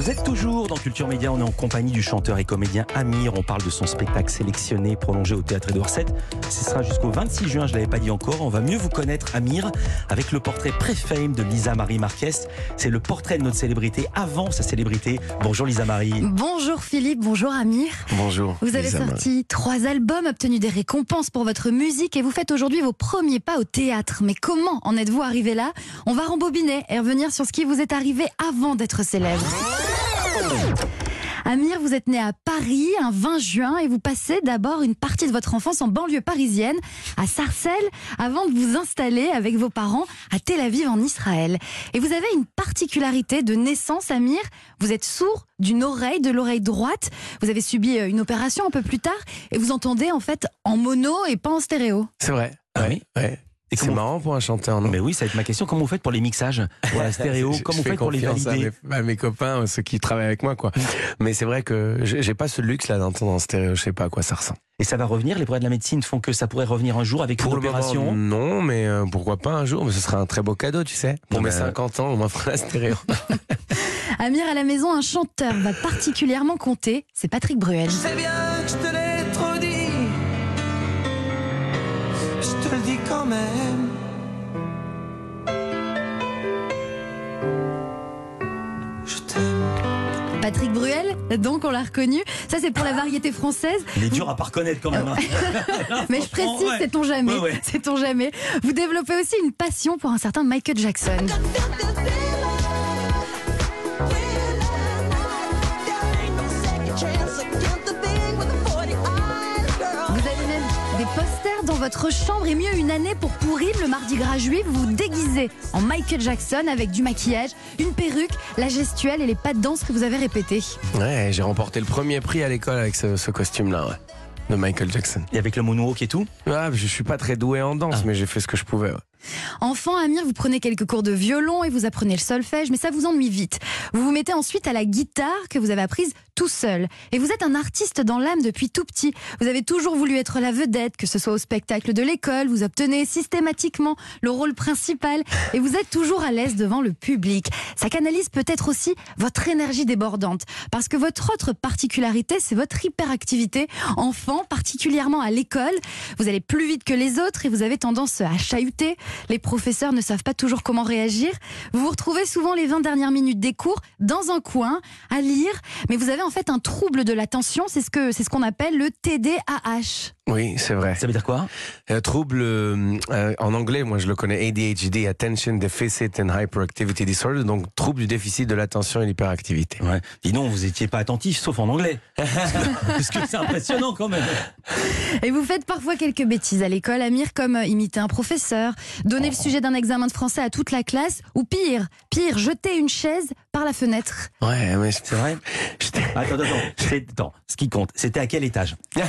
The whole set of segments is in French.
Vous êtes toujours dans Culture Média, on est en compagnie du chanteur et comédien Amir. On parle de son spectacle sélectionné, prolongé au Théâtre Édouard VII. Ce sera jusqu'au 26 juin, je ne l'avais pas dit encore. On va mieux vous connaître, Amir, avec le portrait pré-fame de Lisa Marie Marquez. C'est le portrait de notre célébrité avant sa célébrité. Bonjour Lisa Marie. Bonjour Philippe, bonjour Amir. Bonjour. Vous avez Lisa sorti trois albums, obtenu des récompenses pour votre musique et vous faites aujourd'hui vos premiers pas au théâtre. Mais comment en êtes-vous arrivé là? On va rembobiner et revenir sur ce qui vous est arrivé avant d'être célèbre. Amir, vous êtes né à Paris un 20 juin et vous passez d'abord une partie de votre enfance en banlieue parisienne, à Sarcelles, avant de vous installer avec vos parents à Tel Aviv en Israël. Et vous avez une particularité de naissance, Amir. Vous êtes sourd d'une oreille, de l'oreille droite. Vous avez subi euh, une opération un peu plus tard et vous entendez en fait en mono et pas en stéréo. C'est vrai. Ah oui ouais. Et C'est comment- marrant pour un chanteur, non Mais oui, ça va être ma question. Comment vous faites pour les mixages Pour la stéréo Je- Comment je vous faites pour les confiance à valider mes, à mes copains, ceux qui travaillent avec moi, quoi. Mais c'est vrai que j'ai pas ce luxe là d'entendre en stéréo. Je sais pas à quoi ça ressemble. Et ça va revenir? Les progrès de la médecine font que ça pourrait revenir un jour avec Pour une opération? moment, non, mais euh, pourquoi pas un jour? Mais ce serait un très beau cadeau, tu sais. Pour Non, mes mais- 50 ans, on m'offre la stéréo. Amir, à la maison, un chanteur va particulièrement compter. C'est Patrick Bruel. C'est bien que je te l'ai trop dit. Je te le dis quand même. Patrick Bruel, donc on l'a reconnu. Ça, c'est pour la variété française. Il est dur à pas reconnaître quand même. hein. Mais je précise, Ouais. sait-on jamais. Ouais, ouais. Sait-on jamais. Vous développez aussi une passion pour un certain Michael Jackson. Votre chambre et mieux une année pour pourrir le mardi gras juif. Vous vous déguisez en Michael Jackson avec du maquillage, une perruque, la gestuelle et les pas de danse que vous avez répétées. Ouais, j'ai remporté le premier prix à l'école avec ce, ce costume-là, ouais, de Michael Jackson. Et avec le moonwalk et tout? Ah, je suis pas très doué en danse, Ah. mais j'ai fait ce que je pouvais. ouais. Enfant, Amir, vous prenez quelques cours de violon et vous apprenez le solfège, mais ça vous ennuie vite. Vous vous mettez ensuite à la guitare que vous avez apprise tout seul. Et vous êtes un artiste dans l'âme depuis tout petit. Vous avez toujours voulu être la vedette, que ce soit au spectacle de l'école, vous obtenez systématiquement le rôle principal et vous êtes toujours à l'aise devant le public. Ça canalise peut-être aussi votre énergie débordante. Parce que votre autre particularité, c'est votre hyperactivité. Enfant, particulièrement à l'école, vous allez plus vite que les autres et vous avez tendance à chahuter. Les professeurs ne savent pas toujours comment réagir. Vous vous retrouvez souvent les 20 dernières minutes des cours dans un coin à lire, mais vous avez en fait un trouble de l'attention, c'est ce que c'est ce qu'on appelle le TDAH. Oui, c'est vrai. Ça veut dire quoi? Euh, trouble, euh, euh, en anglais, moi je le connais, ADHD, Attention Deficit and Hyperactivity Disorder, donc trouble du déficit de l'attention et l'hyperactivité. Ouais. Dis donc, vous étiez pas attentif, sauf en anglais. Parce que c'est impressionnant quand même. Et vous faites parfois quelques bêtises à l'école, Amir, comme imiter un professeur, donner le sujet d'un examen de français à toute la classe, ou pire, pire, jeter une chaise par la fenêtre. Ouais, mais C'est vrai Attends, attends, attends. Ce qui compte, c'était à quel étage?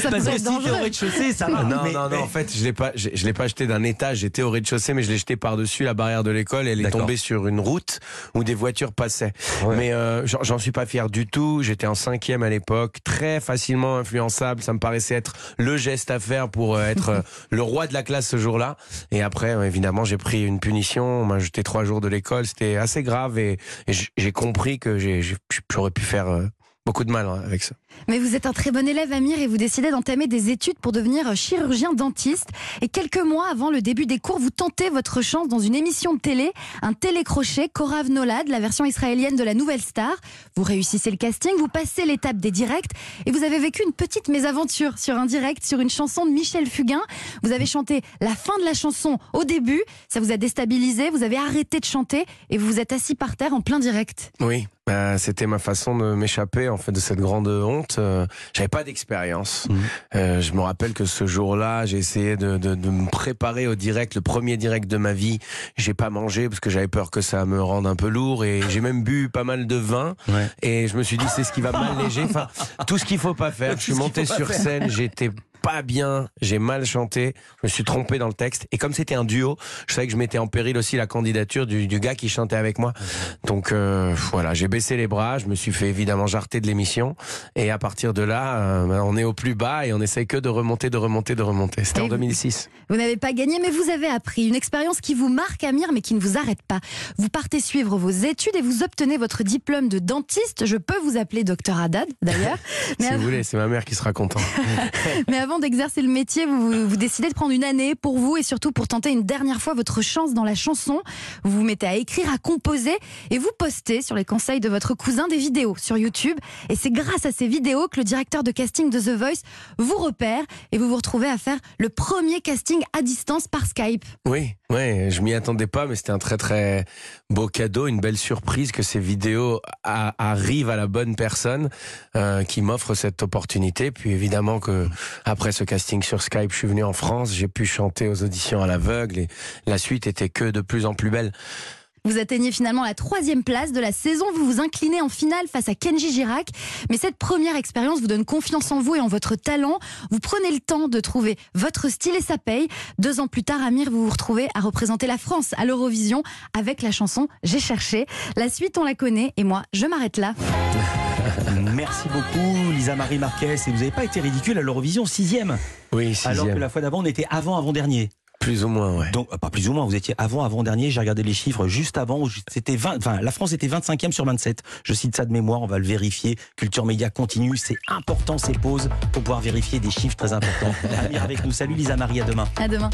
Ça Parce que si t'es au rez-de-chaussée, ça va. Non, Mais- non, mais- non, en fait, je l'ai pas, je, je l'ai pas jeté d'un étage, j'étais au rez-de-chaussée, mais je l'ai jeté par-dessus la barrière de l'école et elle est tombée sur une route où des voitures passaient. Ouais. Mais euh, j'en suis pas fier du tout, j'étais en cinquième à l'époque, très facilement influençable, ça me paraissait être le geste à faire pour euh, être le roi de la classe ce jour-là. Et après, euh, évidemment, j'ai pris une punition, on m'a jeté trois jours de l'école, c'était assez grave et, j'ai compris que j'aurais pu faire euh, beaucoup de mal hein, avec ça. Mais vous êtes un très bon élève, Amir, et vous décidez d'entamer des études pour devenir chirurgien dentiste. Et quelques mois avant le début des cours, vous tentez votre chance dans une émission de télé, un télécrochet, Korav Nolad, la version israélienne de la Nouvelle Star. Vous réussissez le casting, vous passez l'étape des directs, et vous avez vécu une petite mésaventure sur un direct, sur une chanson de Michel Fugain. Vous avez chanté la fin de la chanson au début, ça vous a déstabilisé, vous avez arrêté de chanter, et vous vous êtes assis par terre en plein direct. Oui, bah, c'était ma façon de m'échapper en fait de cette grande honte. Euh, J'avais pas d'expérience. Mhm. Euh, je me rappelle que ce jour-là, j'ai essayé de, de, de me préparer au direct, le premier direct de ma vie. J'ai pas mangé parce que j'avais peur que ça me rende un peu lourd et j'ai même bu pas mal de vin. Ouais. Et je me suis dit c'est ce qui va m'alléger. Enfin, tout ce qu'il faut pas faire. Je suis monté sur faire. scène, j'étais pas bien, j'ai mal chanté, je me suis trompé dans le texte. Et comme c'était un duo, je savais que je mettais en péril aussi la candidature du, du gars qui chantait avec moi. Donc euh, voilà, j'ai baissé les bras, je me suis fait évidemment jarter de l'émission. Et à partir de là, euh, on est au plus bas et on essaye que de remonter, de remonter, de remonter. C'était en vous- 2006. Vous n'avez pas gagné, mais vous avez appris une expérience qui vous marque, Amir, mais qui ne vous arrête pas. Vous partez suivre vos études et vous obtenez votre diplôme de dentiste. Je peux vous appeler docteur Haddad, d'ailleurs. Si avant- vous voulez, c'est ma mère qui sera contente. Mais avant d'exercer le métier, vous, vous décidez de prendre une année pour vous et surtout pour tenter une dernière fois votre chance dans la chanson. Vous vous mettez à écrire, à composer et vous postez sur les conseils de votre cousin des vidéos sur YouTube. Et c'est grâce à ces vidéos que le directeur de casting de The Voice vous repère et vous vous retrouvez à faire le premier casting à distance par Skype. Oui, ouais, je m'y attendais pas, mais c'était un très très beau cadeau, une belle surprise que ces vidéos arrivent à la bonne personne euh, qui m'offre cette opportunité. Puis évidemment que après ce casting sur Skype, je suis venu en France, j'ai pu chanter aux auditions à l'aveugle et la suite était que de plus en plus belle. Vous atteignez finalement la troisième place de la saison. Vous vous inclinez en finale face à Kenji Girac. Mais cette première expérience vous donne confiance en vous et en votre talent. Vous prenez le temps de trouver votre style et ça paye. Deux ans plus tard, Amir, vous vous retrouvez à représenter la France à l'Eurovision avec la chanson J'ai cherché. La suite, on la connaît et moi, je m'arrête là. Merci beaucoup, Lisa Marie Marquez. Et vous n'avez pas été ridicule à l'Eurovision, sixième. Oui, Alors que sixième, la fois d'avant, on était avant, avant-dernier. Plus ou moins, ouais. Donc, euh, pas plus ou moins, vous étiez avant, avant-dernier. J'ai regardé les chiffres juste avant. où C'était 20, enfin, la France était 25e sur 27. Je cite ça de mémoire, on va le vérifier. Culture Média continue. C'est important ces pauses pour pouvoir vérifier des chiffres très importants. Avec nous. Salut Lisa Marie, à demain. À demain.